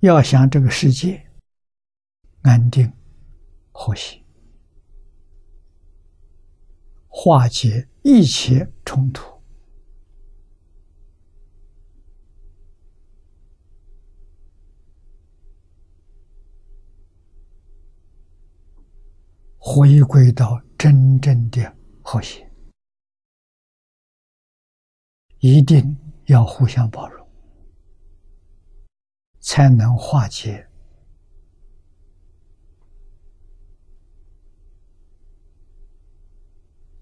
要想这个世界安定和谐，化解一切冲突，回归到真正的和谐，一定要互相包容。才能化解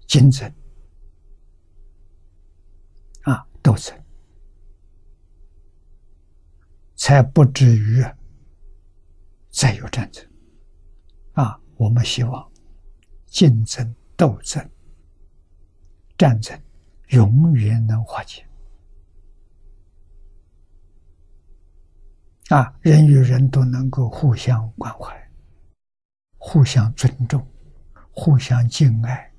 竞争啊斗争，才不至于再有战争啊！我们希望竞争、斗争、战争永远能化解。啊，人与人都能够互相关怀、互相尊重、互相敬爱、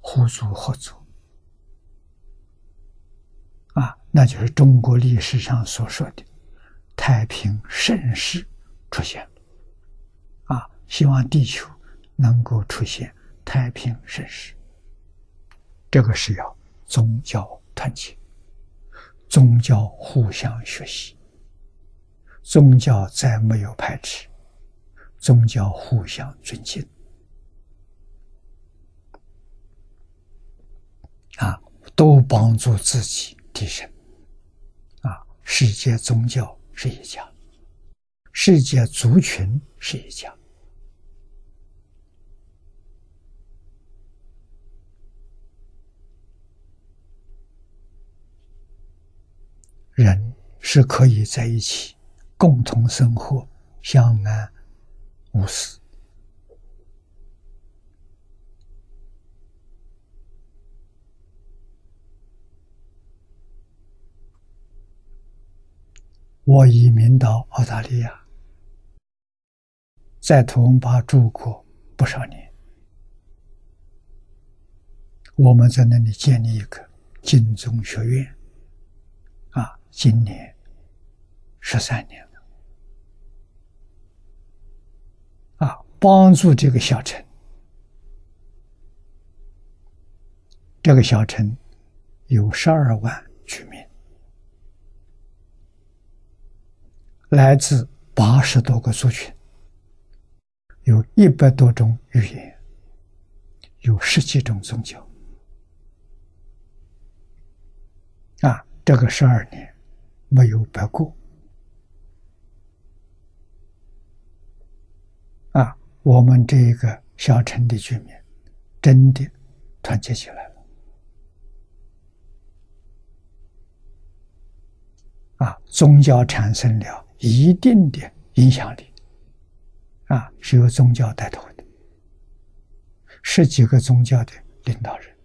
互助合作。啊，那就是中国历史上所说的太平盛世出现了。啊，希望地球能够出现太平盛世。这个是要宗教团结，宗教互相学习。宗教再没有排斥，宗教互相尊敬，啊，都帮助自己提升，啊，世界宗教是一家，世界族群是一家，人是可以在一起。共同生活，相安无事。我移民到澳大利亚，在图文巴住过不少年。我们在那里建立一个金宗学院，啊，今年十三年。帮助这个小城，这个小城有十二万居民，来自八十多个族群，有一百多种语言，有十几种宗教。啊，这个十二年没有白过。啊。我们这个小城的居民真的团结起来了啊！宗教产生了一定的影响力啊，是由宗教带头的，十几个宗教的领导人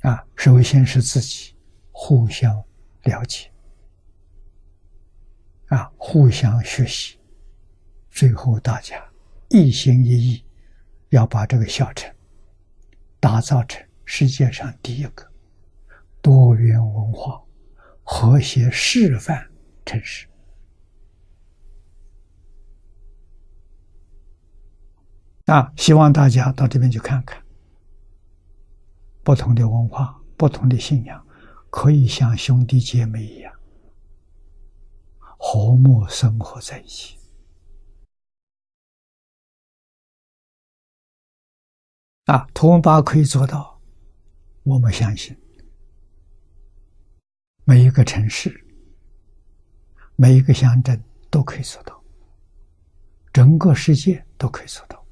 啊，首先是自己互相了解。啊，互相学习，最后大家一心一意，要把这个小城打造成世界上第一个多元文化、和谐示范城市。啊，希望大家到这边去看看，不同的文化、不同的信仰，可以像兄弟姐妹一样。和睦生活在一起啊！图文巴可以做到，我们相信每一个城市、每一个乡镇都可以做到，整个世界都可以做到。